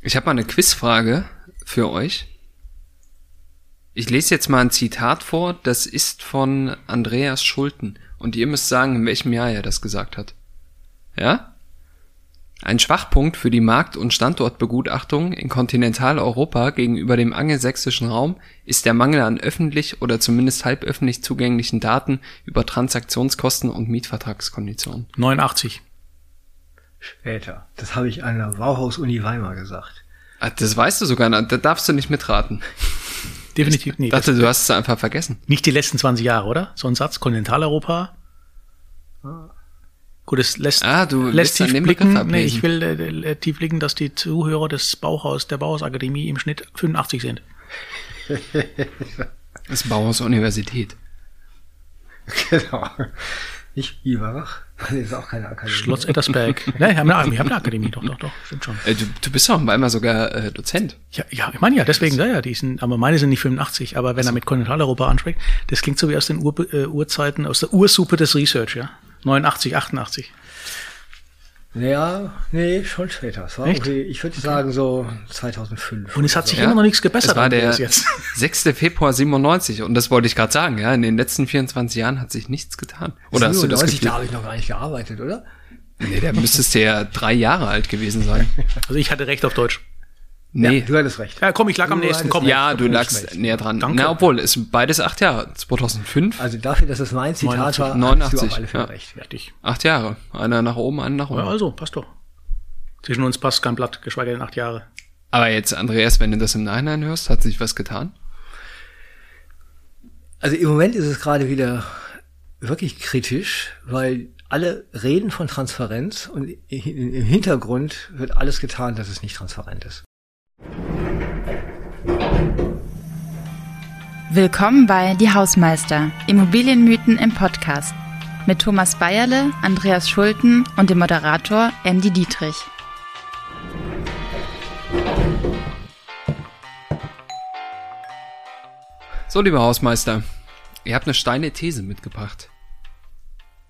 Ich habe mal eine Quizfrage für euch. Ich lese jetzt mal ein Zitat vor, das ist von Andreas Schulten. Und ihr müsst sagen, in welchem Jahr er das gesagt hat. Ja? Ein Schwachpunkt für die Markt- und Standortbegutachtung in Kontinentaleuropa gegenüber dem angelsächsischen Raum ist der Mangel an öffentlich oder zumindest halböffentlich zugänglichen Daten über Transaktionskosten und Mietvertragskonditionen. 89. Später. Das habe ich an der Bauhaus-Uni Weimar gesagt. Ah, das weißt du sogar, da darfst du nicht mitraten. Definitiv nicht. Ich dachte, du hast es einfach vergessen. Nicht die letzten 20 Jahre, oder? So ein Satz, Kontinentaleuropa. Gut, es lässt, Ah, du lässt tief dem blicken, nee, ich will äh, äh, tief blicken, dass die Zuhörer des Bauhaus, der Bauhausakademie im Schnitt 85 sind. Das ist Bauhaus Universität. genau. Nicht Biberach. Das ist auch keine Akademie. Schloss Ettersberg. ne, wir haben, eine, wir haben eine Akademie, doch, doch, doch, stimmt schon. Äh, du, du bist doch einmal sogar äh, Dozent. Ja, ja, ich meine ja, deswegen, ja, ja, die sind, aber meine sind nicht 85, aber wenn er mit Kontinentaleuropa anspricht, das klingt so wie aus den Ur, äh, Urzeiten, aus der Ursuppe des Research, ja. 89, 88. Ja, nee, schon später. Es war Echt? irgendwie, ich würde sagen so 2005. Und es hat sich Ja. immer noch nichts gebessert. Es war der jetzt. 6. Februar 97 und das wollte ich gerade sagen, ja, in den letzten 24 Jahren hat sich nichts getan. Oder hast du das 97, da Gefühl? habe ich noch gar nicht gearbeitet, oder? Nee, da müsstest du ja drei Jahre alt gewesen sein. Also ich hatte recht auf Deutsch. Nee. Ja, du hattest recht. Ja, komm, ich lag am Du nächsten, hattest komm. Ja, du lagst recht. näher dran. Danke. Na, obwohl, es sind beides acht Jahre. 2005, Also dafür, dass es mein Zitat 89, war, hast du 89, auf alle Fälle ja. recht. Richtig. acht Jahre. Einer nach oben, einer nach Ja, unten. also, passt doch. Zwischen uns passt kein Blatt, geschweige denn acht Jahre. Aber jetzt, Andreas, wenn du das im Nachhinein hörst, hat sich was getan? Also im Moment ist es gerade wieder wirklich kritisch, weil alle reden von Transparenz und im Hintergrund wird alles getan, dass es nicht transparent ist. Willkommen bei Die Hausmeister, Immobilienmythen im Podcast. Mit Thomas Bayerle, Andreas Schulten und dem Moderator Andy Dietrich. So, lieber Hausmeister, ihr habt eine steile These mitgebracht.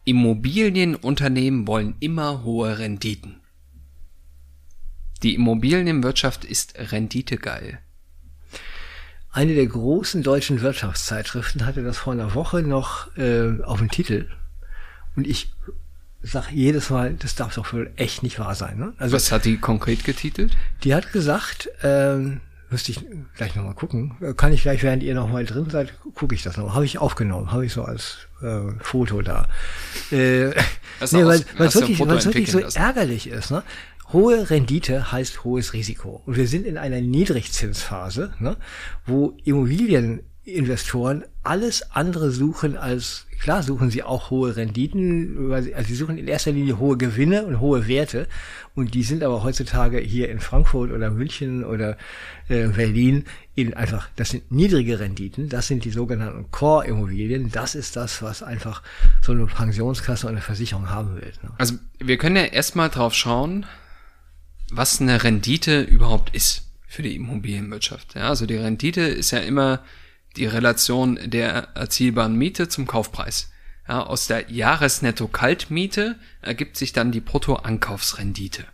Immobilienunternehmen wollen immer hohe Renditen. Die Immobilienwirtschaft ist renditegeil. Eine der großen deutschen Wirtschaftszeitschriften hatte das vor einer Woche noch äh, auf dem Titel. Und ich sage jedes Mal, das darf doch wohl echt nicht wahr sein. Ne? Also Was hat die konkret getitelt? die hat gesagt, ähm, müsste ich gleich nochmal gucken, kann ich gleich, während ihr nochmal drin seid, gucke ich das noch. Habe ich aufgenommen, habe ich so als äh, Foto da. Äh, nee, weil es wirklich, weil's wirklich so lassen? ärgerlich ist. Ne? Hohe Rendite heißt hohes Risiko. Und wir sind in einer Niedrigzinsphase, ne? wo Immobilieninvestoren alles andere suchen als, klar suchen sie auch hohe Renditen, weil sie, also sie suchen in erster Linie hohe Gewinne und hohe Werte. Und die sind aber heutzutage hier in Frankfurt oder München oder äh, Berlin in einfach, das sind niedrige Renditen, das sind die sogenannten Core-Immobilien. Das ist das, was einfach so eine Pensionskasse und eine Versicherung haben will. Ne? Also, wir können ja erstmal drauf schauen, was eine Rendite überhaupt ist für die Immobilienwirtschaft. Ja, also die Rendite ist ja immer die Relation der erzielbaren Miete zum Kaufpreis. Ja, aus der Jahresnetto-Kaltmiete ergibt sich dann die Brutto-Ankaufsrendite.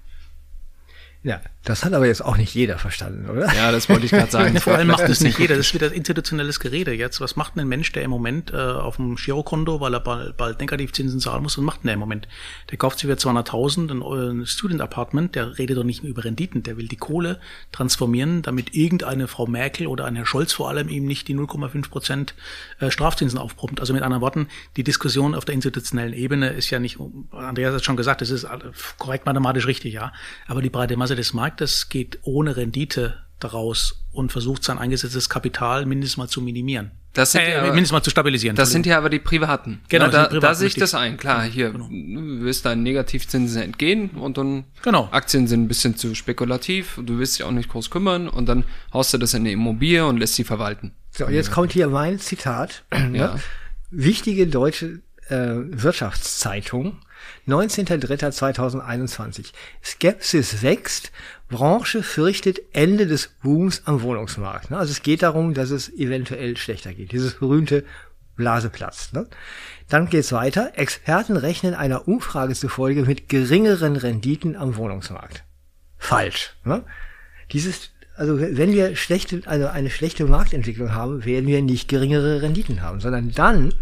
Ja, das hat aber jetzt auch nicht jeder verstanden, oder? Ja, das wollte ich gerade sagen. Vor allem macht es nicht jeder. Das ist wieder institutionelles Gerede jetzt. Was macht denn ein Mensch, der im Moment äh, auf dem Girokonto, weil er bald, bald Negativzinsen zahlen muss, was macht denn der im Moment? Der kauft sich für 200.000 ein, äh, ein Student Apartment, der redet doch nicht mehr über Renditen. Der will die Kohle transformieren, damit irgendeine Frau Merkel oder ein Herr Scholz vor allem ihm nicht die 0,5 Prozent äh, Strafzinsen aufpumpt. Also mit anderen Worten, die Diskussion auf der institutionellen Ebene ist ja nicht, Andreas hat schon gesagt, das ist alle- korrekt mathematisch richtig, ja. Aber die breite Masse des Marktes geht ohne Rendite daraus und versucht sein eingesetztes Kapital mindestens mal zu minimieren. Das sind äh, ja- mindestens mal zu stabilisieren. Das sind ja aber die Privaten. Genau, ja, das da, Privaten, da sehe ich richtig. das ein. Klar, hier du willst deinen Negativzinsen entgehen und dann Genau. Aktien sind ein bisschen zu spekulativ, du willst dich auch nicht groß kümmern und dann haust du das in eine Immobilie und lässt sie verwalten. So, jetzt kommt hier mein Zitat. Ja. Ne? Wichtige deutsche äh, Wirtschaftszeitung, 19.03.2021. Skepsis wächst, Branche fürchtet Ende des Booms am Wohnungsmarkt. Ne? Also es geht darum, dass es eventuell schlechter geht. Dieses berühmte Blase platzt. Ne? Dann geht's weiter. Experten rechnen einer Umfrage zufolge mit geringeren Renditen am Wohnungsmarkt. Falsch. Ne? Dieses, also wenn wir schlechte, also eine schlechte Marktentwicklung haben, werden wir nicht geringere Renditen haben, sondern dann,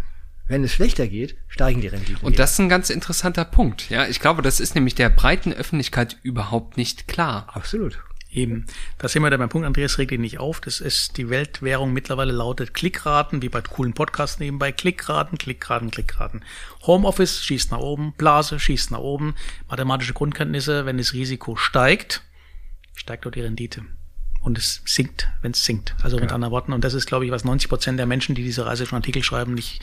wenn es schlechter geht, steigen die Renditen. Und das ist ein ganz interessanter Punkt. Ja, ich glaube, das ist nämlich der breiten Öffentlichkeit überhaupt nicht klar. Absolut. Eben. Da sind wir da beim Punkt, Andreas regt ihn nicht auf. Das ist die Weltwährung mittlerweile lautet Klickraten, wie bei coolen Podcasts nebenbei. Klickraten, Klickraten, Klickraten. Homeoffice schießt nach oben, Blase schießt nach oben. Mathematische Grundkenntnisse, wenn das Risiko steigt, steigt auch die Rendite. Und es sinkt, wenn es sinkt. Also mit anderen Worten. Und das ist, glaube ich, was 90 Prozent der Menschen, die diese Reise schon Artikel schreiben, nicht,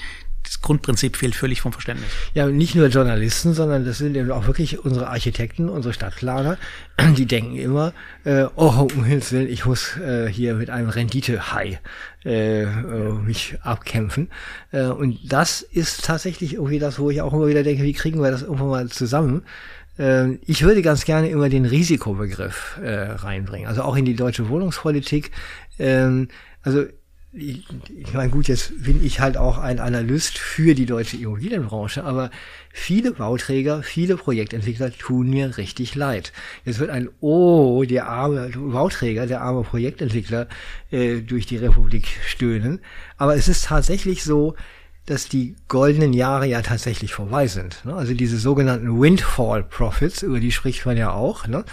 das Grundprinzip fehlt völlig vom Verständnis. Ja, nicht nur Journalisten, sondern das sind eben auch wirklich unsere Architekten, unsere Stadtplaner, die denken immer, äh, oh, um Himmels Willen, ich muss äh, hier mit einem Rendite-High äh, äh, mich abkämpfen. Äh, und das ist tatsächlich irgendwie das, wo ich auch immer wieder denke, wie kriegen wir das irgendwann mal zusammen? Äh, ich würde ganz gerne immer den Risikobegriff äh, reinbringen, also auch in die deutsche Wohnungspolitik. Ähm, also ich, ich meine, gut, jetzt bin ich halt auch ein Analyst für die deutsche Immobilienbranche, aber viele Bauträger, viele Projektentwickler tun mir richtig leid. Jetzt wird ein Oh, der arme Bauträger, der arme Projektentwickler äh, durch die Republik stöhnen. Aber es ist tatsächlich so, dass die goldenen Jahre ja tatsächlich vorbei sind. Ne? Also diese sogenannten Windfall Profits, über die spricht man ja auch, ne?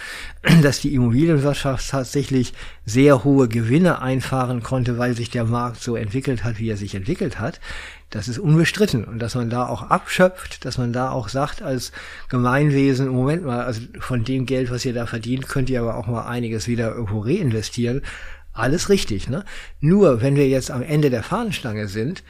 dass die Immobilienwirtschaft tatsächlich sehr hohe Gewinne einfahren konnte, weil sich der Markt so entwickelt hat, wie er sich entwickelt hat. Das ist unbestritten und dass man da auch abschöpft, dass man da auch sagt als Gemeinwesen, Moment mal, also von dem Geld, was ihr da verdient, könnt ihr aber auch mal einiges wieder irgendwo reinvestieren. Alles richtig, ne? Nur wenn wir jetzt am Ende der Fahnenstange sind,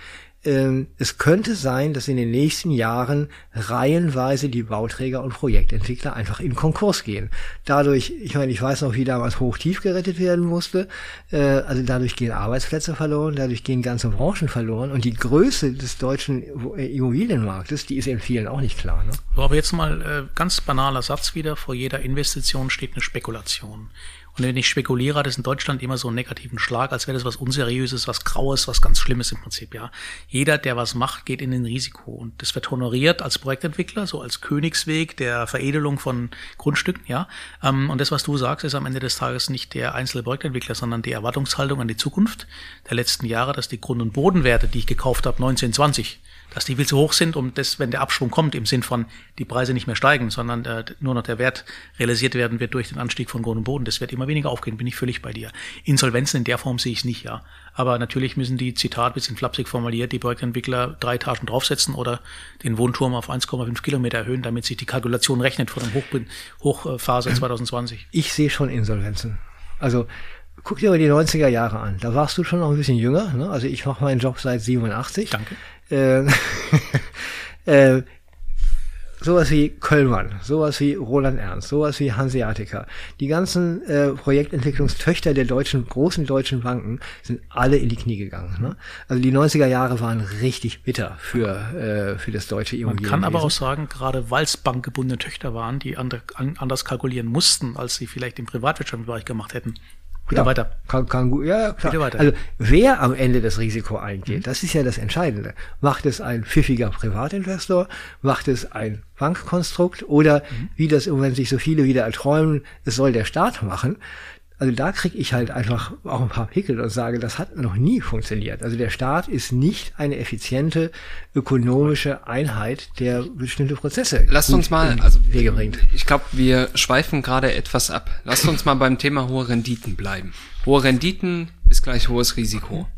es könnte sein, dass in den nächsten Jahren reihenweise die Bauträger und Projektentwickler einfach in Konkurs gehen. Dadurch, ich meine, ich weiß noch, wie damals hochtief gerettet werden musste. Äh, also dadurch gehen Arbeitsplätze verloren, dadurch gehen ganze Branchen verloren und die Größe des deutschen Immobilienmarktes, die ist in vielen auch nicht klar. Ne? aber jetzt mal äh, ganz banaler Satz wieder: Vor jeder Investition steht eine Spekulation. Und wenn ich spekuliere, hat es in Deutschland immer so einen negativen Schlag, als wäre das was Unseriöses, was Graues, was ganz Schlimmes im Prinzip, ja. Jeder, der was macht, geht in den Risiko. Und das wird honoriert als Projektentwickler, so als Königsweg der Veredelung von Grundstücken, ja. Ähm, und das, was du sagst, ist am Ende des Tages nicht der einzelne Projektentwickler, sondern die Erwartungshaltung an die Zukunft der letzten Jahre, dass die Grund- und Bodenwerte, die ich gekauft habe, 1920, dass die viel zu hoch sind, um das, wenn der Abschwung kommt, im Sinn von die Preise nicht mehr steigen, sondern äh, nur noch der Wert realisiert werden wird durch den Anstieg von Grund und Boden. Das wird immer weniger aufgehen, bin ich völlig bei dir. Insolvenzen in der Form sehe ich es nicht, ja. Aber natürlich müssen die, Zitat, bisschen flapsig formuliert, die Projektentwickler drei Etagen draufsetzen oder den Wohnturm auf 1,5 Kilometer erhöhen, damit sich die Kalkulation rechnet vor der Hochphase 2020. Ich sehe schon Insolvenzen. Also guck dir mal die 90er Jahre an. Da warst du schon noch ein bisschen jünger. Ne? Also ich mache meinen Job seit 87. Danke. Äh, äh, sowas wie Köllmann, sowas wie Roland Ernst, sowas wie Hanseatica. Die ganzen äh, Projektentwicklungstöchter der deutschen, großen deutschen Banken sind alle in die Knie gegangen. Ne? Also die 90er Jahre waren richtig bitter für, äh, für das deutsche Man kann aber auch sagen, gerade weil es bankgebundene Töchter waren, die anders kalkulieren mussten, als sie vielleicht im privatwirtschaftlichen Bereich gemacht hätten, Bitte ja, weiter. Kann, kann gut, ja, klar. Bitte weiter. Also wer am Ende das Risiko eingeht, mhm. das ist ja das Entscheidende. Macht es ein pfiffiger Privatinvestor, macht es ein Bankkonstrukt oder mhm. wie das im Moment sich so viele wieder erträumen, es soll der Staat machen. Also da kriege ich halt einfach auch ein paar Pickel und sage, das hat noch nie funktioniert. Also der Staat ist nicht eine effiziente ökonomische Einheit, der bestimmte Prozesse Lasst uns mal, also Wege bringt. Ich glaube, wir schweifen gerade etwas ab. Lasst uns mal beim Thema hohe Renditen bleiben. Hohe Renditen ist gleich hohes Risiko.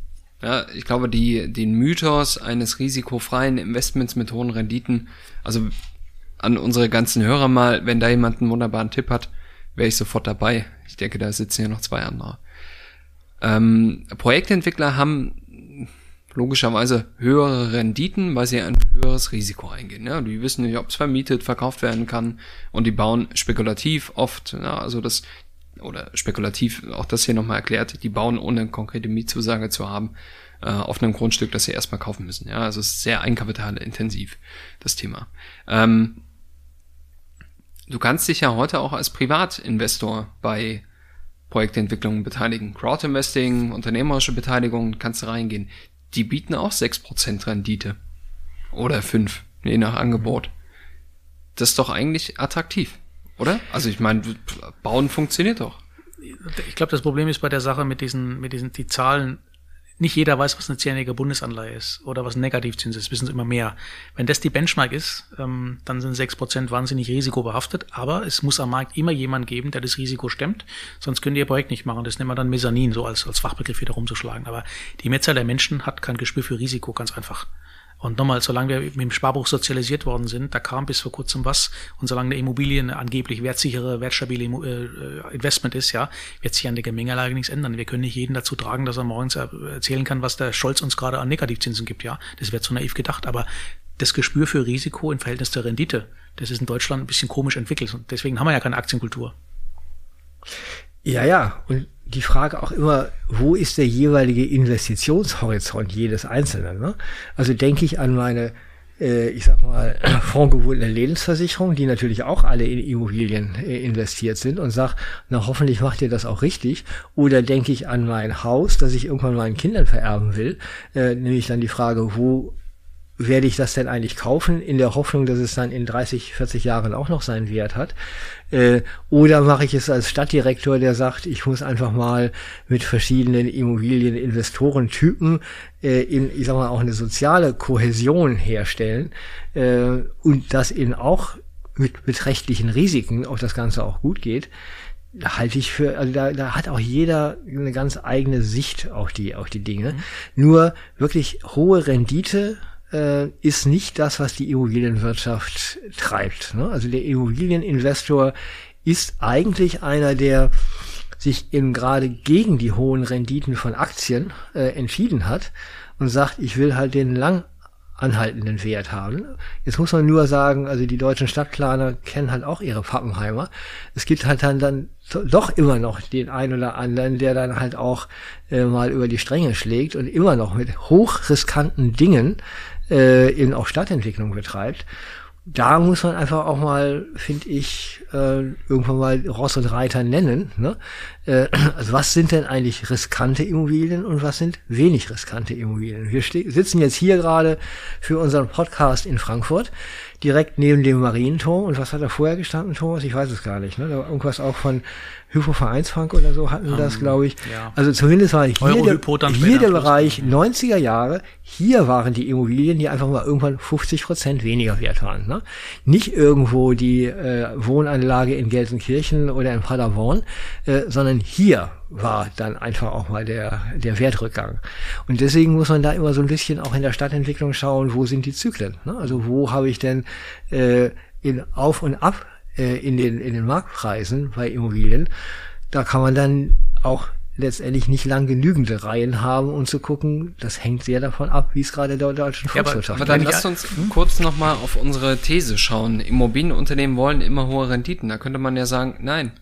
Ja, ich glaube, die, den Mythos eines risikofreien Investments mit hohen Renditen, also an unsere ganzen Hörer mal, wenn da jemand einen wunderbaren Tipp hat, wäre ich sofort dabei. Ich denke, da sitzen ja noch zwei andere. Ähm, Projektentwickler haben logischerweise höhere Renditen, weil sie ein höheres Risiko eingehen. Ja, die wissen nicht, ob es vermietet, verkauft werden kann und die bauen spekulativ oft, ja, also das oder spekulativ, auch das hier nochmal erklärt, die bauen ohne konkrete Mietzusage zu haben äh, auf einem Grundstück, das sie erstmal kaufen müssen. Ja, also es ist sehr eigenkapitalintensiv, das Thema. Ähm, du kannst dich ja heute auch als Privatinvestor bei Projektentwicklungen beteiligen. Crowdinvesting, unternehmerische Beteiligung, kannst du reingehen. Die bieten auch 6% Rendite. Oder 5, je nach Angebot. Das ist doch eigentlich attraktiv, oder? Also ich meine, bauen funktioniert doch. ich glaube, das Problem ist bei der Sache mit diesen, mit diesen, die Zahlen nicht jeder weiß, was eine zehnjährige Bundesanleihe ist oder was ein Negativzins ist, wissen sie immer mehr. Wenn das die Benchmark ist, ähm, dann sind sechs Prozent wahnsinnig risikobehaftet, aber es muss am Markt immer jemand geben, der das Risiko stemmt, sonst könnt ihr ihr Projekt nicht machen. Das nennen wir dann Mezzanin, so als, als Fachbegriff wieder rumzuschlagen. Aber die Mehrzahl der Menschen hat kein Gespür für Risiko, ganz einfach. Und nochmal, solange wir mit dem Sparbuch sozialisiert worden sind, da kam bis vor kurzem was. Und solange eine Immobilie eine angeblich wertsichere, wertstabile äh, Investment ist, ja, wird sich an der Gemengelage nichts ändern. Wir können nicht jeden dazu tragen, dass er morgens erzählen kann, was der Scholz uns gerade an Negativzinsen gibt, ja. Das wäre zu naiv gedacht. Aber das Gespür für Risiko im Verhältnis zur Rendite, das ist in Deutschland ein bisschen komisch entwickelt. Und deswegen haben wir ja keine Aktienkultur. Ja, ja. Und die Frage auch immer, wo ist der jeweilige Investitionshorizont jedes Einzelnen? Ne? Also denke ich an meine, äh, ich sag mal, fondgebundene Lebensversicherung, die natürlich auch alle in Immobilien äh, investiert sind und sag, na hoffentlich macht ihr das auch richtig. Oder denke ich an mein Haus, das ich irgendwann meinen Kindern vererben will, äh, nämlich dann die Frage, wo werde ich das denn eigentlich kaufen, in der Hoffnung, dass es dann in 30, 40 Jahren auch noch seinen Wert hat? Äh, oder mache ich es als Stadtdirektor, der sagt, ich muss einfach mal mit verschiedenen Immobilieninvestorentypen äh, in, ich sag mal, auch eine soziale Kohäsion herstellen äh, und das eben auch mit beträchtlichen Risiken auch das Ganze auch gut geht halte ich für, also da, da hat auch jeder eine ganz eigene Sicht auf die, auf die Dinge. Mhm. Nur wirklich hohe Rendite äh, ist nicht das, was die Immobilienwirtschaft treibt. Ne? Also der Immobilieninvestor ist eigentlich einer, der sich eben gerade gegen die hohen Renditen von Aktien äh, entschieden hat und sagt, ich will halt den lang anhaltenden Wert haben. Jetzt muss man nur sagen, also die deutschen Stadtplaner kennen halt auch ihre Pappenheimer. Es gibt halt dann, dann doch immer noch den einen oder anderen, der dann halt auch äh, mal über die Stränge schlägt und immer noch mit hochriskanten Dingen äh, eben auch Stadtentwicklung betreibt. Da muss man einfach auch mal, finde ich, äh, irgendwann mal Ross und Reiter nennen. Ne? Äh, also was sind denn eigentlich riskante Immobilien und was sind wenig riskante Immobilien? Wir sitzen jetzt hier gerade für unseren Podcast in Frankfurt, direkt neben dem Marienturm. Und was hat da vorher gestanden, Thomas? Ich weiß es gar nicht. Ne? Da war irgendwas auch von Hypo Vereinsbank oder so hatten um, das, ähm, glaube ich. Ja. Also zumindest war hier, der, hier der Bereich 90er Jahre. Hier waren die Immobilien, die einfach mal irgendwann 50 Prozent weniger wert waren. Ne? Nicht irgendwo die äh, Wohnanlage in Gelsenkirchen oder in Paderborn, äh, sondern hier war dann einfach auch mal der, der Wertrückgang. Und deswegen muss man da immer so ein bisschen auch in der Stadtentwicklung schauen, wo sind die Zyklen. Ne? Also wo habe ich denn äh, in Auf und Ab äh, in, den, in den Marktpreisen bei Immobilien. Da kann man dann auch letztendlich nicht lang genügende Reihen haben, um zu gucken, das hängt sehr davon ab, wie es gerade der deutschen Volkswirtschaft ja, aber, aber dann lasst uns hm? kurz nochmal auf unsere These schauen. Immobilienunternehmen wollen immer hohe Renditen. Da könnte man ja sagen, nein,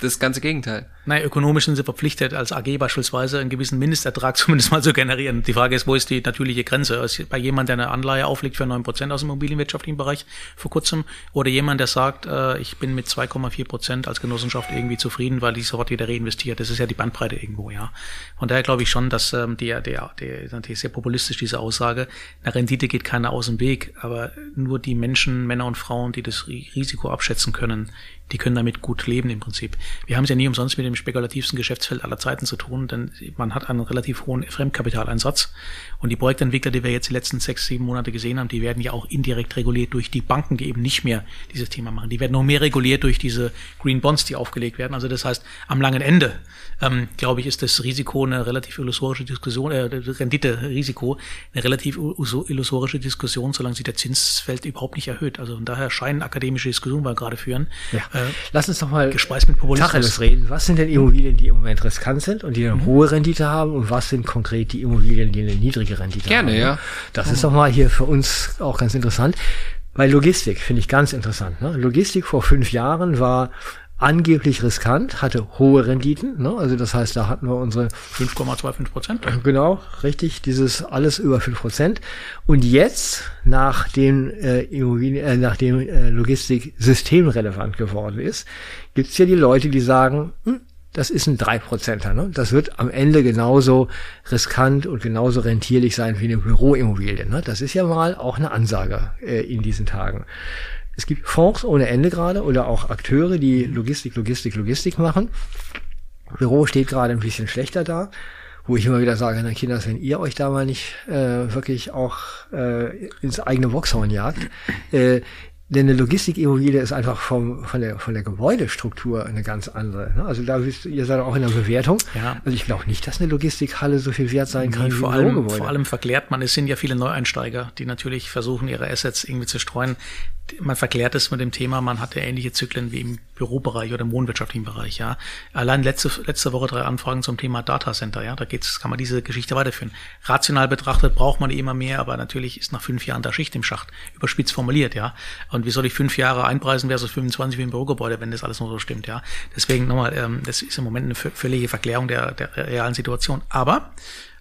das ganze Gegenteil. Nein, ökonomisch sind sie verpflichtet, als AG beispielsweise einen gewissen Mindestertrag zumindest mal zu generieren. Die Frage ist, wo ist die natürliche Grenze? Ist bei jemand, der eine Anleihe auflegt für neun Prozent aus dem immobilienwirtschaftlichen Bereich vor kurzem oder jemand, der sagt, äh, ich bin mit 2,4 Prozent als Genossenschaft irgendwie zufrieden, weil ich sofort wieder reinvestiert. Das ist ja die Bandbreite irgendwo, ja. Von daher glaube ich schon, dass ähm, der, der, der, natürlich sehr populistisch diese Aussage, eine Rendite geht keiner aus dem Weg, aber nur die Menschen, Männer und Frauen, die das Risiko abschätzen können, die können damit gut leben im Prinzip. Wir haben es ja nie umsonst mit dem spekulativsten Geschäftsfeld aller Zeiten zu tun, denn man hat einen relativ hohen Fremdkapitaleinsatz. Und die Projektentwickler, die wir jetzt die letzten sechs, sieben Monate gesehen haben, die werden ja auch indirekt reguliert durch die Banken, die eben nicht mehr dieses Thema machen. Die werden noch mehr reguliert durch diese Green Bonds, die aufgelegt werden. Also das heißt, am langen Ende, ähm, glaube ich, ist das Risiko eine relativ illusorische Diskussion, äh, Rendite-Risiko eine relativ illusorische Diskussion, solange sich der Zinsfeld überhaupt nicht erhöht. Also von daher scheinen akademische Diskussionen wir gerade führen. Ja. Äh, Lass uns doch mal gespeist mit Tacheles reden. Was sind denn Immobilien, die im Moment riskant sind und die eine mhm. hohe Rendite haben und was sind konkret die Immobilien, die eine niedrige Rendite Gerne, haben? Gerne, ja. Das mhm. ist doch mal hier für uns auch ganz interessant. Bei Logistik finde ich ganz interessant. Ne? Logistik vor fünf Jahren war angeblich riskant, hatte hohe Renditen. Ne? Also das heißt, da hatten wir unsere 5,25 Prozent. Genau, richtig, dieses alles über 5 Prozent. Und jetzt, nachdem, äh, äh, nachdem äh, Logistik systemrelevant geworden ist, gibt es ja die Leute, die sagen, hm, das ist ein 3%er. Ne? Das wird am Ende genauso riskant und genauso rentierlich sein wie eine Büroimmobilie. Ne? Das ist ja mal auch eine Ansage äh, in diesen Tagen. Es gibt Fonds ohne Ende gerade oder auch Akteure, die Logistik, Logistik, Logistik machen. Büro steht gerade ein bisschen schlechter da, wo ich immer wieder sage, na Kinder, wenn ihr euch da mal nicht äh, wirklich auch äh, ins eigene Boxhorn jagt, äh, denn eine Logistikimmobilie ist einfach vom, von, der, von der Gebäudestruktur eine ganz andere. Ne? Also da wisst ihr seid auch in der Bewertung. Ja. Also ich glaube nicht, dass eine Logistikhalle so viel wert sein kann Nee, wie vor, ein allem, Bürogebäude. vor allem verklärt man, es sind ja viele Neueinsteiger, die natürlich versuchen, ihre Assets irgendwie zu streuen. Man verklärt es mit dem Thema, man hat ja ähnliche Zyklen wie im Bürobereich oder im wohnwirtschaftlichen Bereich, ja. Allein letzte, letzte Woche drei Anfragen zum Thema Datacenter, ja. Da geht's, kann man diese Geschichte weiterführen. Rational betrachtet braucht man immer mehr, aber natürlich ist nach fünf Jahren da Schicht im Schacht, überspitzt formuliert, ja. Und wie soll ich fünf Jahre einpreisen versus 25 wie im Bürogebäude, wenn das alles nur so stimmt, ja. Deswegen nochmal, ähm, das ist im Moment eine vö- völlige Verklärung der, der realen Situation. Aber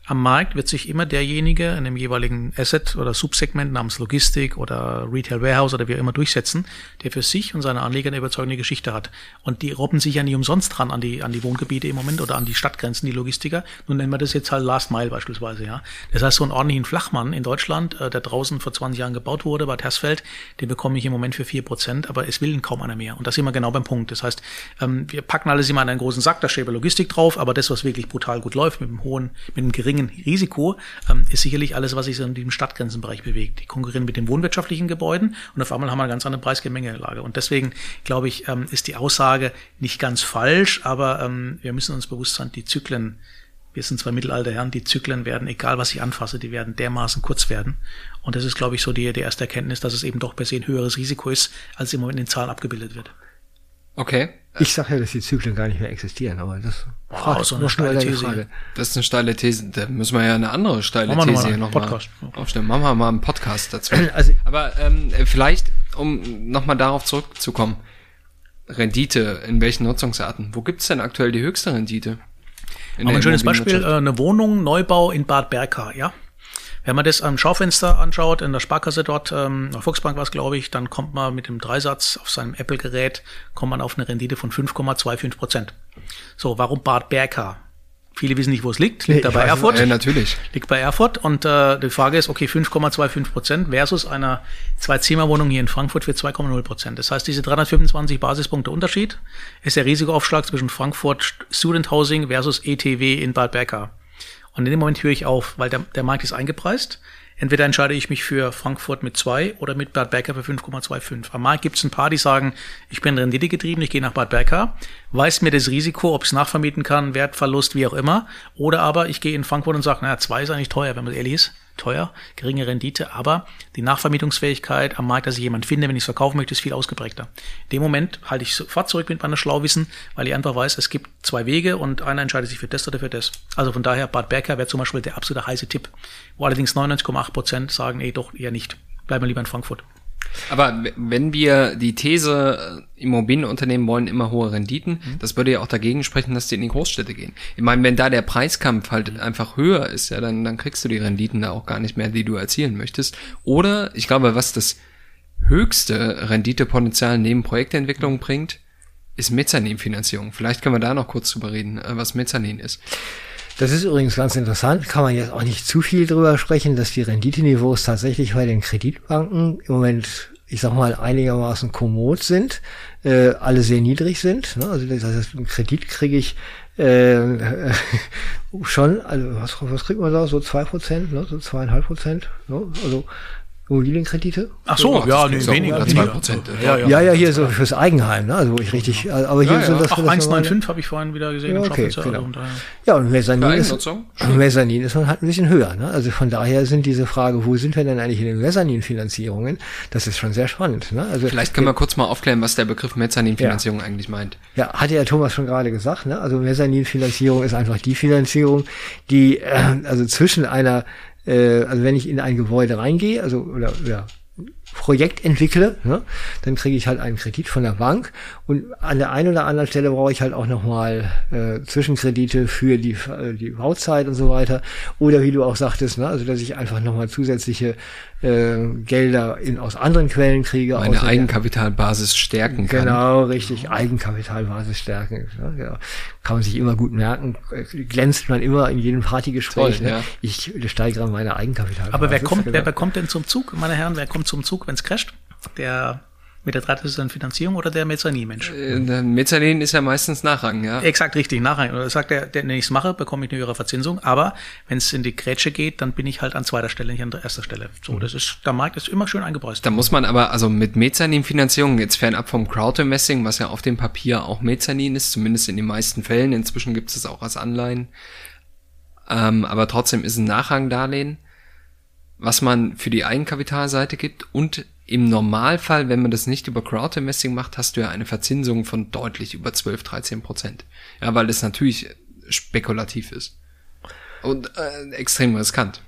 am Markt wird sich immer derjenige in dem jeweiligen Asset oder Subsegment namens Logistik oder Retail Warehouse oder wie auch immer durchsetzen, der für sich und seine Anleger eine überzeugende Geschichte hat. Und die robben sich ja nicht umsonst dran an die, an die Wohngebiete im Moment oder an die Stadtgrenzen, die Logistiker. Nun nennen wir das jetzt halt Last Mile beispielsweise, ja. Das heißt, so einen ordentlichen Flachmann in Deutschland, äh, der draußen vor 20 Jahren gebaut wurde, bei Tersfeld, den bekomme ich im Moment für 4%, aber es will ihn kaum einer mehr. Und da sind wir genau beim Punkt. Das heißt, ähm, wir packen alles immer in einen großen Sack, da steht Logistik drauf, aber das, was wirklich brutal gut läuft, mit einem hohen, mit einem geringen Risiko, ähm, ist sicherlich alles, was sich so in diesem Stadtgrenzenbereich bewegt. Die konkurrieren mit den wohnwirtschaftlichen Gebäuden und auf einmal haben wir eine ganz andere Preisgemengelage. Und deswegen, glaube ich, ähm, ist die Aussage nicht ganz falsch, aber ähm, wir müssen uns bewusst sein, die Zyklen, wir sind zwei mittelalte Herren, die Zyklen werden, egal was ich anfasse, die werden dermaßen kurz werden. Und das ist, glaube ich, so die, die erste Erkenntnis, dass es eben doch per se ein höheres Risiko ist, als im Moment in den Zahlen abgebildet wird. Okay. Ich sage ja, dass die Zyklen gar nicht mehr existieren, aber das Wow, so eine noch steile These. Das ist eine steile These. Da müssen wir ja eine andere steile Machen These mal hier nochmal aufstellen. Machen wir mal einen Podcast dazu. Also- Aber ähm, vielleicht, um nochmal darauf zurückzukommen. Rendite, in welchen Nutzungsarten? Wo gibt's denn aktuell die höchste Rendite? Ein schönes Beispiel, äh, eine Wohnung, Neubau in Bad Berka, ja. Wenn man das am Schaufenster anschaut, in der Sparkasse dort, ähm, auf Volksbank war es, glaube ich, dann kommt man mit dem Dreisatz auf seinem Apple-Gerät, kommt man auf eine Rendite von 5,25 Prozent. So, warum Bad Berka? Viele wissen nicht, wo es liegt. Liegt Nee, da bei Erfurt. Äh, natürlich. Liegt bei Erfurt und äh, die Frage ist, okay, 5,25 Prozent versus einer Zwei-Zimmer-Wohnung hier in Frankfurt für 2,0 Prozent. Das heißt, diese 325 Basispunkte Unterschied ist der Risikoaufschlag zwischen Frankfurt Student Housing versus ETW in Bad Berka. Und in dem Moment höre ich auf, weil der, der Markt ist eingepreist. Entweder entscheide ich mich für Frankfurt mit 2 oder mit Bad Berka für 5,25. Am Markt gibt es ein paar, die sagen, ich bin Rendite getrieben, ich gehe nach Bad Berka, weiß mir das Risiko, ob ich es nachvermieten kann, Wertverlust, wie auch immer. Oder aber ich gehe in Frankfurt und sage, naja, 2 ist eigentlich teuer, wenn man ehrlich ist. Teuer, geringe Rendite, aber die Nachvermietungsfähigkeit am Markt, dass ich jemand finde, wenn ich es verkaufen möchte, ist viel ausgeprägter. In dem Moment halte ich sofort zurück mit meiner Schlauwissen, weil ich einfach weiß, es gibt zwei Wege und einer entscheidet sich für das oder für das. Also von daher, Bad Berka wäre zum Beispiel der absolute heiße Tipp, wo allerdings 99,8 Prozent sagen, eh doch eher nicht. Bleiben wir lieber in Frankfurt. Aber wenn wir die These, äh, Immobilienunternehmen wollen immer hohe Renditen, Mhm. das würde ja auch dagegen sprechen, dass die in die Großstädte gehen. Ich meine, wenn da der Preiskampf halt Mhm. einfach höher ist, ja, dann, dann kriegst du die Renditen da auch gar nicht mehr, die du erzielen möchtest. Oder, ich glaube, was das höchste Renditepotenzial neben Projektentwicklung bringt, ist Mezzaninfinanzierung. Vielleicht können wir da noch kurz drüber reden, äh, was Mezzanin ist. Das ist übrigens ganz interessant, kann man jetzt auch nicht zu viel drüber sprechen, dass die Renditeniveaus tatsächlich bei den Kreditbanken im Moment, ich sag mal, einigermaßen kommod sind, äh, alle sehr niedrig sind. Ne? Also das heißt, einen Kredit kriege ich äh, äh, schon, also was, was kriegt man da? So zwei Prozent, ne? so zweieinhalb Prozent, ne? also Immobilienkredite. Ach so, ja, nee, weniger. weniger. 2%, Ja, ja. Ja, ja, hier so fürs Eigenheim, ne? also wo ich richtig, aber hier Ja, sind ja. das Ach, das 1,95 habe ich vorhin wieder gesehen Ja, im okay, Schaufenster. genau. Also, Ja, und Mezzanin ist? Mezzanin ist man halt ein bisschen höher. Ne? Also von daher sind diese Frage, wo sind wir denn eigentlich in den Mezzanin-Finanzierungen? Das ist schon sehr spannend. Ne? Also Vielleicht können wir kurz mal aufklären, was der Begriff Mezzaninfinanzierung eigentlich meint. ja, hatte ja Thomas schon gerade gesagt. Ne? Also Mezzanin-Finanzierung ist einfach die Finanzierung, die äh, also zwischen einer, äh, also wenn ich in ein Gebäude reingehe, also oder ja, Projekt entwickle, ne, dann kriege ich halt einen Kredit von der Bank und an der einen oder anderen Stelle brauche ich halt auch nochmal äh, Zwischenkredite für die, äh, die Bauzeit und so weiter. Oder wie du auch sagtest, ne, also dass ich einfach nochmal zusätzliche äh, Gelder in, aus anderen Quellen kriege. Meine Eigenkapitalbasis stärken kann. Genau, richtig. Eigenkapitalbasis stärken. Ja, ja. Kann man sich immer gut merken. Glänzt man immer in jedem Partygespräch. Toll, ne? ja. Ich steigere meine Eigenkapitalbasis. Aber wer kommt, wer genau. bekommt denn zum Zug, meine Herren, wer kommt zum Zug, wenn es crasht? Der Mit der traditionellen Finanzierung oder der Mezzanin-Mensch? Äh, der Mezzanin ist ja meistens Nachrang, ja. Exakt, richtig, Nachrang. Oder sagt der, der, wenn ich es mache, bekomme ich eine höhere Verzinsung. Aber wenn es in die Grätsche geht, dann bin ich halt an zweiter Stelle, nicht an der erster Stelle. So, das ist, der Markt ist immer schön eingepreist. Da muss man aber, also mit Mezzanin-Finanzierung, jetzt fernab vom Crowdinvesting, was ja auf dem Papier auch Mezzanin ist, zumindest in den meisten Fällen, inzwischen gibt es es auch als Anleihen, ähm, aber trotzdem ist ein Nachrangdarlehen, was man für die Eigenkapitalseite gibt und im Normalfall, wenn man das nicht über Crowdinvesting macht, hast du ja eine Verzinsung von deutlich über 12, 13 Prozent. Ja, weil das natürlich spekulativ ist. Und äh, extrem riskant.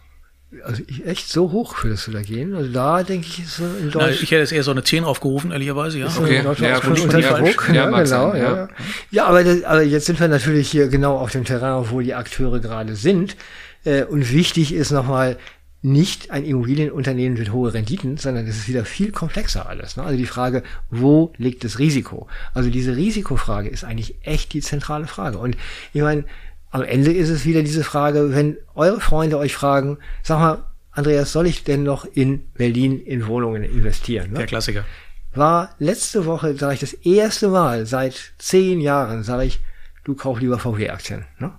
Also ich, echt so hoch würdest du da gehen? Also da denke ich, ist so in Na, Deutschland. ich hätte jetzt eher so eine 10 aufgerufen, ehrlicherweise, ja. Okay. Ja, auch schon gut, unter ja, Druck. ja, Ja, mag genau, sein, ja. ja. Ja, ja aber, das, aber jetzt sind wir natürlich hier genau auf dem Terrain, wo die Akteure gerade sind. Äh, und wichtig ist nochmal, nicht ein Immobilienunternehmen mit hohe Renditen, sondern es ist wieder viel komplexer alles. Ne? Also die Frage, wo liegt das Risiko? Also diese Risikofrage ist eigentlich echt die zentrale Frage. Und ich meine, am Ende ist es wieder diese Frage, wenn eure Freunde euch fragen, sag mal, Andreas, soll ich denn noch in Berlin in Wohnungen investieren? Ne? Der Klassiker. war letzte Woche, sage ich, das erste Mal seit zehn Jahren, sage ich, du kauf lieber VW-Aktien. Ne?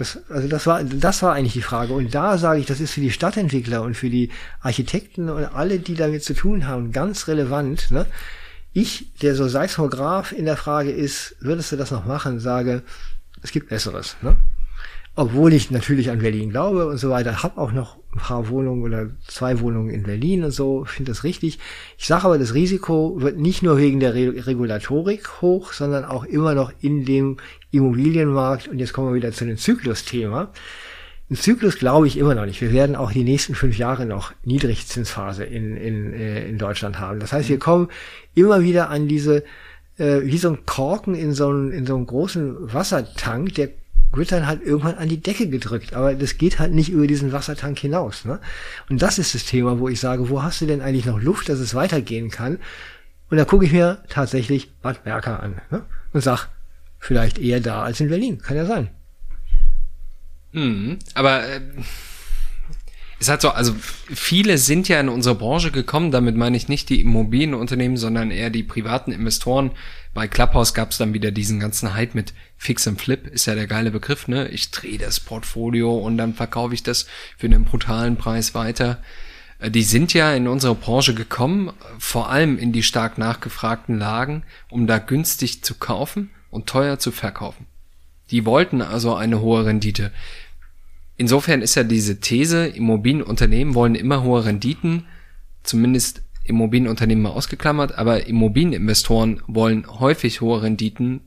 Das, also das war, das war eigentlich die Frage. Und da sage ich, das ist für die Stadtentwickler und für die Architekten und alle, die damit zu tun haben, ganz relevant. Ne? Ich, der so Seismograph in der Frage ist, würdest du das noch machen, sage, es gibt Besseres. Ne? Obwohl ich natürlich an Berlin glaube und so weiter, habe auch noch ein paar Wohnungen oder zwei Wohnungen in Berlin und so, finde das richtig. Ich sage aber, das Risiko wird nicht nur wegen der Re Regulatorik hoch, sondern auch immer noch in dem Immobilienmarkt. Und jetzt kommen wir wieder zu dem Zyklus-Thema. Ein Zyklus glaube ich immer noch nicht. Wir werden auch die nächsten fünf Jahre noch Niedrigzinsphase in, in, äh, in Deutschland haben. Das heißt, wir kommen immer wieder an diese, äh, wie so ein Korken in so einem, in so einem großen Wassertank, der dann halt irgendwann an die Decke gedrückt. Aber das geht halt nicht über diesen Wassertank hinaus. Ne? Und das ist das Thema, wo ich sage, wo hast du denn eigentlich noch Luft, dass es weitergehen kann? Und da gucke ich mir tatsächlich Bad Berka an ne? und sag, vielleicht eher da als in Berlin. Kann ja sein. Mhm. Aber äh, es hat so, also viele sind ja in unsere Branche gekommen, damit meine ich nicht die Immobilienunternehmen, sondern eher die privaten Investoren. Bei Clubhouse gab es dann wieder diesen ganzen Hype mit Fix and Flip, ist ja der geile Begriff, ne? Ich drehe das Portfolio und dann verkaufe ich das für einen brutalen Preis weiter. Äh, Die sind ja in unsere Branche gekommen, vor allem in die stark nachgefragten Lagen, um da günstig zu kaufen und teuer zu verkaufen. Die wollten also eine hohe Rendite. Insofern ist ja diese These, Immobilienunternehmen wollen immer hohe Renditen, zumindest Immobilienunternehmen mal ausgeklammert, aber Immobilieninvestoren wollen häufig hohe Renditen,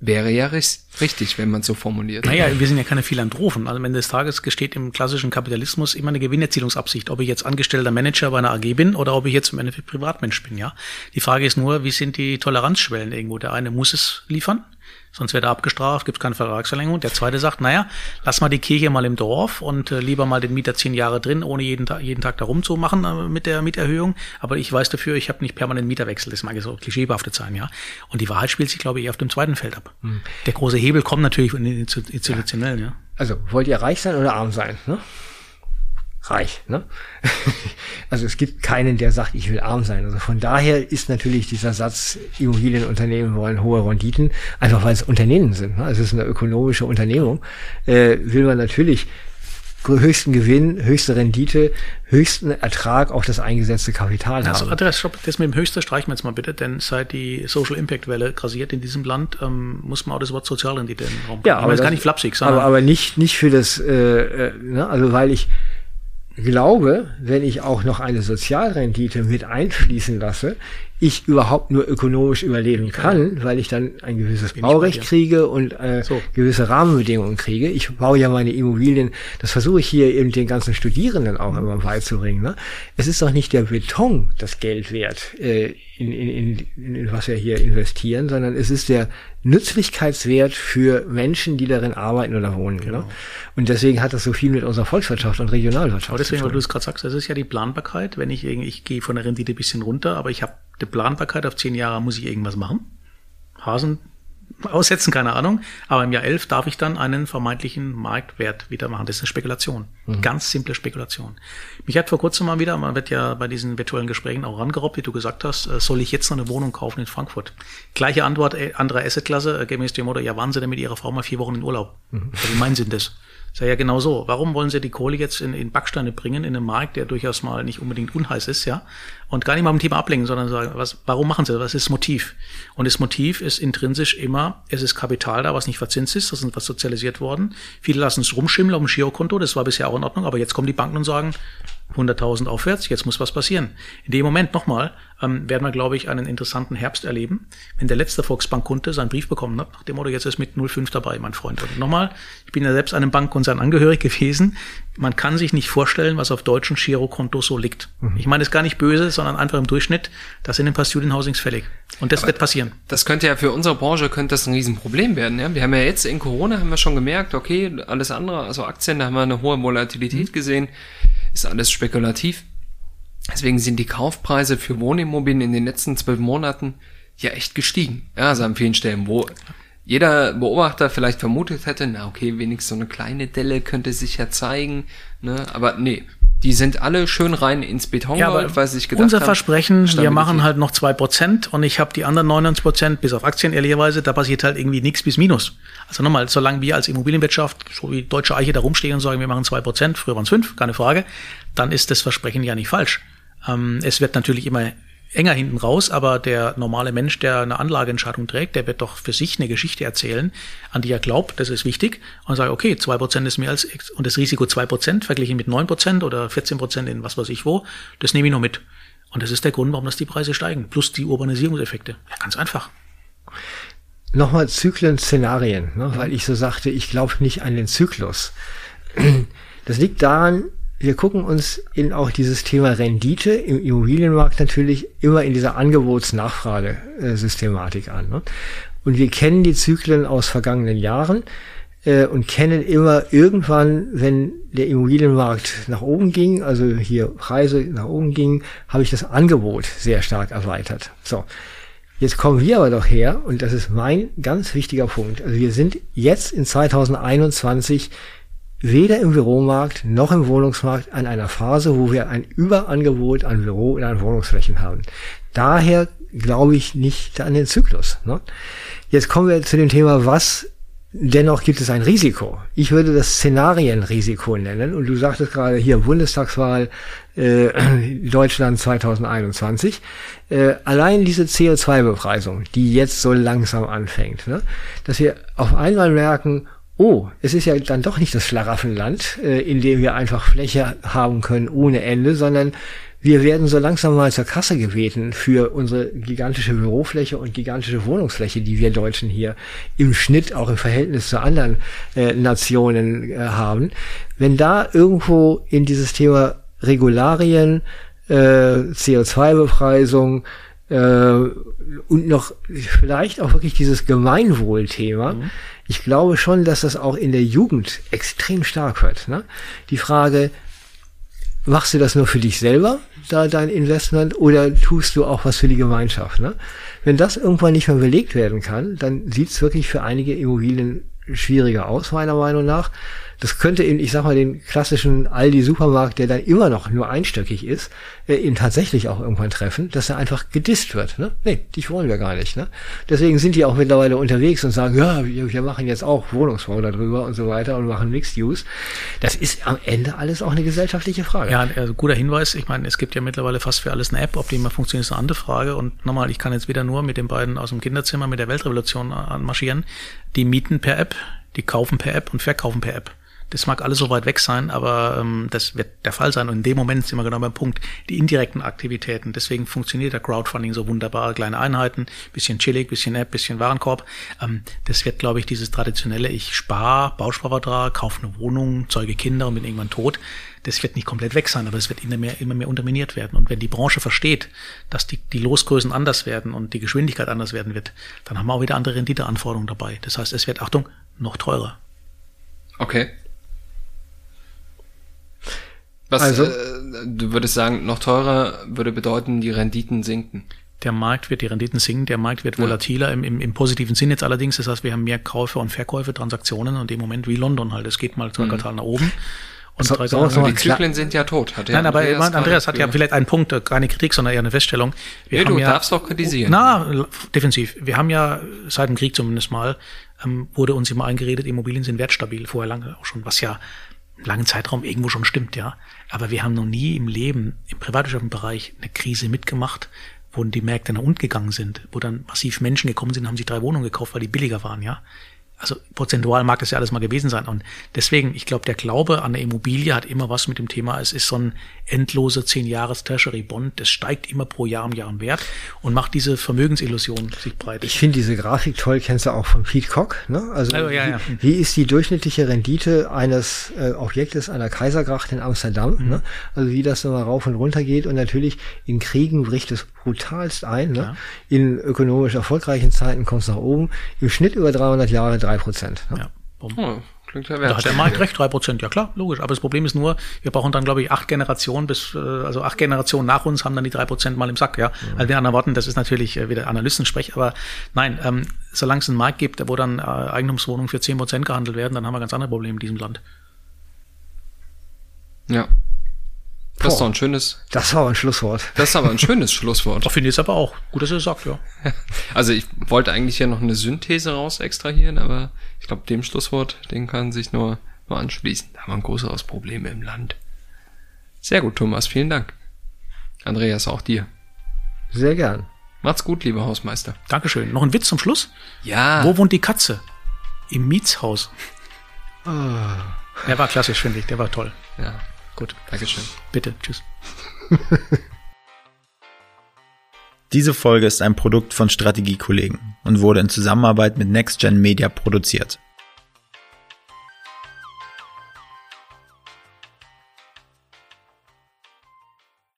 wäre ja richtig, wenn man so formuliert. Naja, wir sind ja keine Philanthropen. Also am Ende des Tages gesteht im klassischen Kapitalismus immer eine Gewinnerzielungsabsicht, ob ich jetzt angestellter Manager bei einer AG bin oder ob ich jetzt im Endeffekt Privatmensch bin, ja. Die Frage ist nur, wie sind die Toleranzschwellen irgendwo? Der eine muss es liefern, sonst wird er abgestraft, gibt es keine Vertragsverlängerung. Der zweite sagt, naja, lass mal die Kirche mal im Dorf und äh, lieber mal den Mieter zehn Jahre drin, ohne jeden, Tag jeden Tag da rumzumachen äh, mit der Mieterhöhung. Aber ich weiß dafür, ich habe nicht permanent Mieterwechsel. Das mag jetzt so klischeebehaftet sein, ja. Und die Wahrheit spielt sich, glaube ich, eher auf dem zweiten Feld ab. Der große Hebel kommt natürlich von den Institu- Institutionellen, ja. Also, wollt ihr reich sein oder arm sein? Ne? Reich, ne? also es gibt keinen, der sagt, ich will arm sein. Also von daher ist natürlich dieser Satz, Immobilienunternehmen wollen hohe Renditen, einfach weil es Unternehmen sind. Ne? Also es ist eine ökonomische Unternehmung, äh, will man natürlich höchsten Gewinn, höchste Rendite, höchsten Ertrag auf das eingesetzte Kapital Also, haben. Stopp, das mit dem Höchster streichen wir jetzt mal bitte, denn seit die Social Impact Welle grasiert in diesem Land, ähm, muss man auch das Wort Sozialrendite in den Raum bringen. Ja, aber meine, das ist gar nicht flapsig, sondern aber, aber nicht, nicht für das, äh, äh, ne? also weil ich glaube, wenn ich auch noch eine Sozialrendite mit einfließen lasse, ich überhaupt nur ökonomisch überleben kann, weil ich dann ein gewisses Bin Baurecht kriege und äh, So. gewisse Rahmenbedingungen kriege. Ich baue ja meine Immobilien, das versuche ich hier eben den ganzen Studierenden auch immer beizubringen. Ne? Es ist doch nicht der Beton das Geld wert, äh, in, in, in, in was wir hier investieren, sondern es ist der Nützlichkeitswert für Menschen, die darin arbeiten oder wohnen. Ne? Und deswegen hat das so viel mit unserer Volkswirtschaft und Regionalwirtschaft Aber deswegen, zu weil tun. du es gerade sagst, das ist ja die Planbarkeit. Wenn ich irgendwie, ich gehe von der Rendite ein bisschen runter, aber ich habe die Planbarkeit auf zehn Jahre, muss ich irgendwas machen. Hasen aussetzen, keine Ahnung. Aber im Jahr 11 darf ich dann einen vermeintlichen Marktwert wieder machen. Das ist eine Spekulation. Mhm. Ganz simple Spekulation. Mich hat vor kurzem mal wieder, man wird ja bei diesen virtuellen Gesprächen auch rangerobbt, wie du gesagt hast, äh, soll ich jetzt noch eine Wohnung kaufen in Frankfurt? Gleiche Antwort, äh, andere Assetklasse, äh, gemäß dem Motto, ja, waren Sie denn mit Ihrer Frau mal vier Wochen in Urlaub? Mhm. Wie meinen Sie das? Sei ja genau so. Warum wollen Sie die Kohle jetzt in, in Backsteine bringen, in einem Markt, der durchaus mal nicht unbedingt unheiß ist, ja? Und gar nicht mal im Thema ablenken, sondern sagen, was, warum machen Sie das? Was ist das Motiv? Und das Motiv ist intrinsisch immer, es ist Kapital da, was nicht verzinst ist, das ist was sozialisiert worden. Viele lassen es rumschimmeln auf dem Girokonto, das war bisher auch in Ordnung, aber jetzt kommen die Banken und sagen, 100.000 aufwärts, jetzt muss was passieren. In dem Moment nochmal ähm, werden wir, glaube ich, einen interessanten Herbst erleben, wenn der letzte Volksbankkunde seinen Brief bekommen hat, nach dem Motto, jetzt ist mit 05 dabei, mein Freund. Und nochmal, ich bin ja selbst einem Bankkonzern angehörig gewesen. Man kann sich nicht vorstellen, was auf deutschen Girokontos so liegt. Mhm. Ich meine das gar nicht böse, sondern einfach im Durchschnitt, das sind ein paar Student Housings fällig. Und das Aber wird passieren. Das könnte ja für unsere Branche könnte das ein Riesenproblem werden. Ja? Wir haben ja jetzt in Corona haben wir schon gemerkt, okay, alles andere, also Aktien, da haben wir eine hohe Volatilität mhm. gesehen ist alles spekulativ. Deswegen sind die Kaufpreise für Wohnimmobilien in den letzten zwölf Monaten ja echt gestiegen. Ja, also an vielen Stellen, wo jeder Beobachter vielleicht vermutet hätte, na okay, wenigstens so eine kleine Delle könnte sich ja zeigen, ne? Aber nee, die sind alle schön rein ins Beton, ja, weil sich gedacht Unser haben, Versprechen, wir machen halt noch zwei Prozent und ich habe die anderen 99 Prozent, bis auf Aktien ehrlicherweise, da passiert halt irgendwie nichts bis Minus. Also nochmal, solange wir als Immobilienwirtschaft, so wie Deutsche Eiche da rumstehen und sagen, wir machen zwei Prozent, früher waren es fünf, keine Frage, dann ist das Versprechen ja nicht falsch. Ähm, es wird natürlich immer enger hinten raus, aber der normale Mensch, der eine Anlageentscheidung trägt, der wird doch für sich eine Geschichte erzählen, an die er glaubt, das ist wichtig, und sagt, okay, zwei Prozent ist mehr als, und das Risiko zwei Prozent verglichen mit neun Prozent oder 14 Prozent in was weiß ich wo, das nehme ich noch mit. Und das ist der Grund, warum das die Preise steigen, plus die Urbanisierungseffekte. Ja, ganz einfach. Nochmal Zyklen, Szenarien, ne? weil ich so sagte, ich glaube nicht an den Zyklus. Das liegt daran, wir gucken uns in auch dieses Thema Rendite im Immobilienmarkt natürlich immer in dieser Angebots-Nachfrage-Systematik an. Ne? Und wir kennen die Zyklen aus vergangenen Jahren äh, und kennen immer irgendwann, wenn der Immobilienmarkt nach oben ging, also hier Preise nach oben gingen, habe ich das Angebot sehr stark erweitert. So. Jetzt kommen wir aber doch her, und das ist mein ganz wichtiger Punkt. Also wir sind jetzt in 2021 weder im Büromarkt noch im Wohnungsmarkt an einer Phase, wo wir ein Überangebot an Büro- und an Wohnungsflächen haben. Daher glaube ich nicht an den Zyklus. Ne? Jetzt kommen wir zu dem Thema, was dennoch gibt es ein Risiko. Ich würde das Szenarienrisiko nennen. Und du sagtest gerade hier Bundestagswahl äh, Deutschland 2021. Äh, allein diese CO2-Bepreisung, die jetzt so langsam anfängt, ne? dass wir auf einmal merken, oh, es ist ja dann doch nicht das Schlaraffenland, äh, in dem wir einfach Fläche haben können ohne Ende, sondern wir werden so langsam mal zur Kasse gebeten für unsere gigantische Bürofläche und gigantische Wohnungsfläche, die wir Deutschen hier im Schnitt auch im Verhältnis zu anderen äh, Nationen äh, haben. Wenn da irgendwo in dieses Thema Regularien, äh, CO2-Bepreisung, äh, und noch vielleicht auch wirklich dieses Gemeinwohlthema. Mhm. Ich glaube schon, dass das auch in der Jugend extrem stark wird. Ne? Die Frage, machst du das nur für dich selber, da dein Investment, oder tust du auch was für die Gemeinschaft? Ne? Wenn das irgendwann nicht mehr belegt werden kann, dann sieht es wirklich für einige Immobilien schwieriger aus, meiner Meinung nach. Das könnte in, ich sag mal, den klassischen Aldi-Supermarkt, der dann immer noch nur einstöckig ist, äh, ihn tatsächlich auch irgendwann treffen, dass er einfach gedisst wird. Ne? Nee, dich wollen wir gar nicht. Ne? Deswegen sind die auch mittlerweile unterwegs und sagen, ja, wir, wir machen jetzt auch Wohnungsbau darüber und so weiter und machen Mixed Use. Das ist am Ende alles auch eine gesellschaftliche Frage. Ja, also guter Hinweis. Ich meine, es gibt ja mittlerweile fast für alles eine App. Ob die immer funktioniert, ist eine andere Frage. Und nochmal, ich kann jetzt wieder nur mit den beiden aus dem Kinderzimmer mit der Weltrevolution anmarschieren. Die mieten per App, die kaufen per App und verkaufen per App. Das mag alles so weit weg sein, aber ähm, das wird der Fall sein. Und in dem Moment sind wir genau beim Punkt, die indirekten Aktivitäten. Deswegen funktioniert der Crowdfunding so wunderbar. Kleine Einheiten, bisschen chillig, bisschen App, bisschen Warenkorb. Ähm, das wird, glaube ich, dieses traditionelle, ich spare, Bausparvertrag, kaufe eine Wohnung, zeuge Kinder und bin irgendwann tot. Das wird nicht komplett weg sein, aber es wird immer mehr, immer mehr unterminiert werden. Und wenn die Branche versteht, dass die, die Losgrößen anders werden und die Geschwindigkeit anders werden wird, dann haben wir auch wieder andere Renditeanforderungen dabei. Das heißt, es wird, Achtung, noch teurer. Okay. Was, also, äh, du würdest sagen, noch teurer würde bedeuten, die Renditen sinken. Der Markt wird, die Renditen sinken, der Markt wird volatiler im, im, im positiven Sinn jetzt allerdings. Das heißt, wir haben mehr Käufe und Verkäufe, Transaktionen und im Moment wie London halt. Es geht mal zwei Quartale nach oben. Und So- drei so- Quartale so- Die. Zyklen sind ja tot. Hat ja Nein, aber Andreas, Andreas hat ja vielleicht einen Punkt, äh, keine Kritik, sondern eher eine Feststellung. Wir Nee, haben du ja, darfst auch kritisieren. Na, defensiv. Wir haben ja seit dem Krieg zumindest mal, ähm, wurde uns immer eingeredet, Immobilien sind wertstabil, vorher lange auch schon, was ja langen Zeitraum irgendwo schon stimmt, ja. Aber wir haben noch nie im Leben, im privatwirtschaftlichen Bereich, eine Krise mitgemacht, wo die Märkte nach unten gegangen sind, wo dann massiv Menschen gekommen sind, haben sich drei Wohnungen gekauft, weil die billiger waren, ja. Also prozentual mag das ja alles mal gewesen sein. Und deswegen, ich glaube, der Glaube an eine Immobilie hat immer was mit dem Thema, es ist so ein endloser 10 Jahres Treasury Bond, das steigt immer pro Jahr im Jahr im Wert und macht diese Vermögensillusion sich breit. Ich finde diese Grafik toll, kennst du auch von Pete Cock. Ne? Also Also, ja, ja. Wie, wie ist die durchschnittliche Rendite eines äh, Objektes der Kaisergracht in Amsterdam? Mhm. Ne? Also wie das so mal rauf und runter geht. Und natürlich in Kriegen bricht es brutalst ein. Ne? Ja. In ökonomisch erfolgreichen Zeiten kommt es nach oben. Im Schnitt über 300 Jahre drei Prozent. Ne? ja. Oh, klingt ja Da hat der wert. Markt recht, drei Prozent, ja klar, logisch. Aber das Problem ist nur, wir brauchen dann, glaube ich, acht Generationen bis, äh, also acht Generationen nach uns haben dann die drei Prozent mal im Sack, ja. Also mit anderen Worten, das ist natürlich äh, wieder Analystensprech, aber nein, ähm, solange es einen Markt gibt, wo dann äh, Eigentumswohnungen für zehn Prozent gehandelt werden, dann haben wir ganz andere Probleme in diesem Land. Ja. Das ist doch ein schönes, Das war ein Schlusswort. das ist aber ein schönes Schlusswort. Doch finde ich es aber auch. Gut, dass er es sagt, ja. Also ich wollte eigentlich ja noch eine Synthese raus extrahieren, aber ich glaube, dem Schlusswort, den kann sich nur, nur anschließen. Da haben wir ein größeres Problem im Land. Sehr gut, Thomas, vielen Dank. Andreas, auch dir. Sehr gern. Macht's gut, lieber Hausmeister. Dankeschön. Noch ein Witz zum Schluss. Ja. Wo wohnt die Katze? Im Mietshaus. Der war klassisch, finde ich. Der war toll. Ja, Gut. Dankeschön. Bitte. Tschüss. Diese Folge ist ein Produkt von Strategiekollegen und wurde in Zusammenarbeit mit NextGen Media produziert.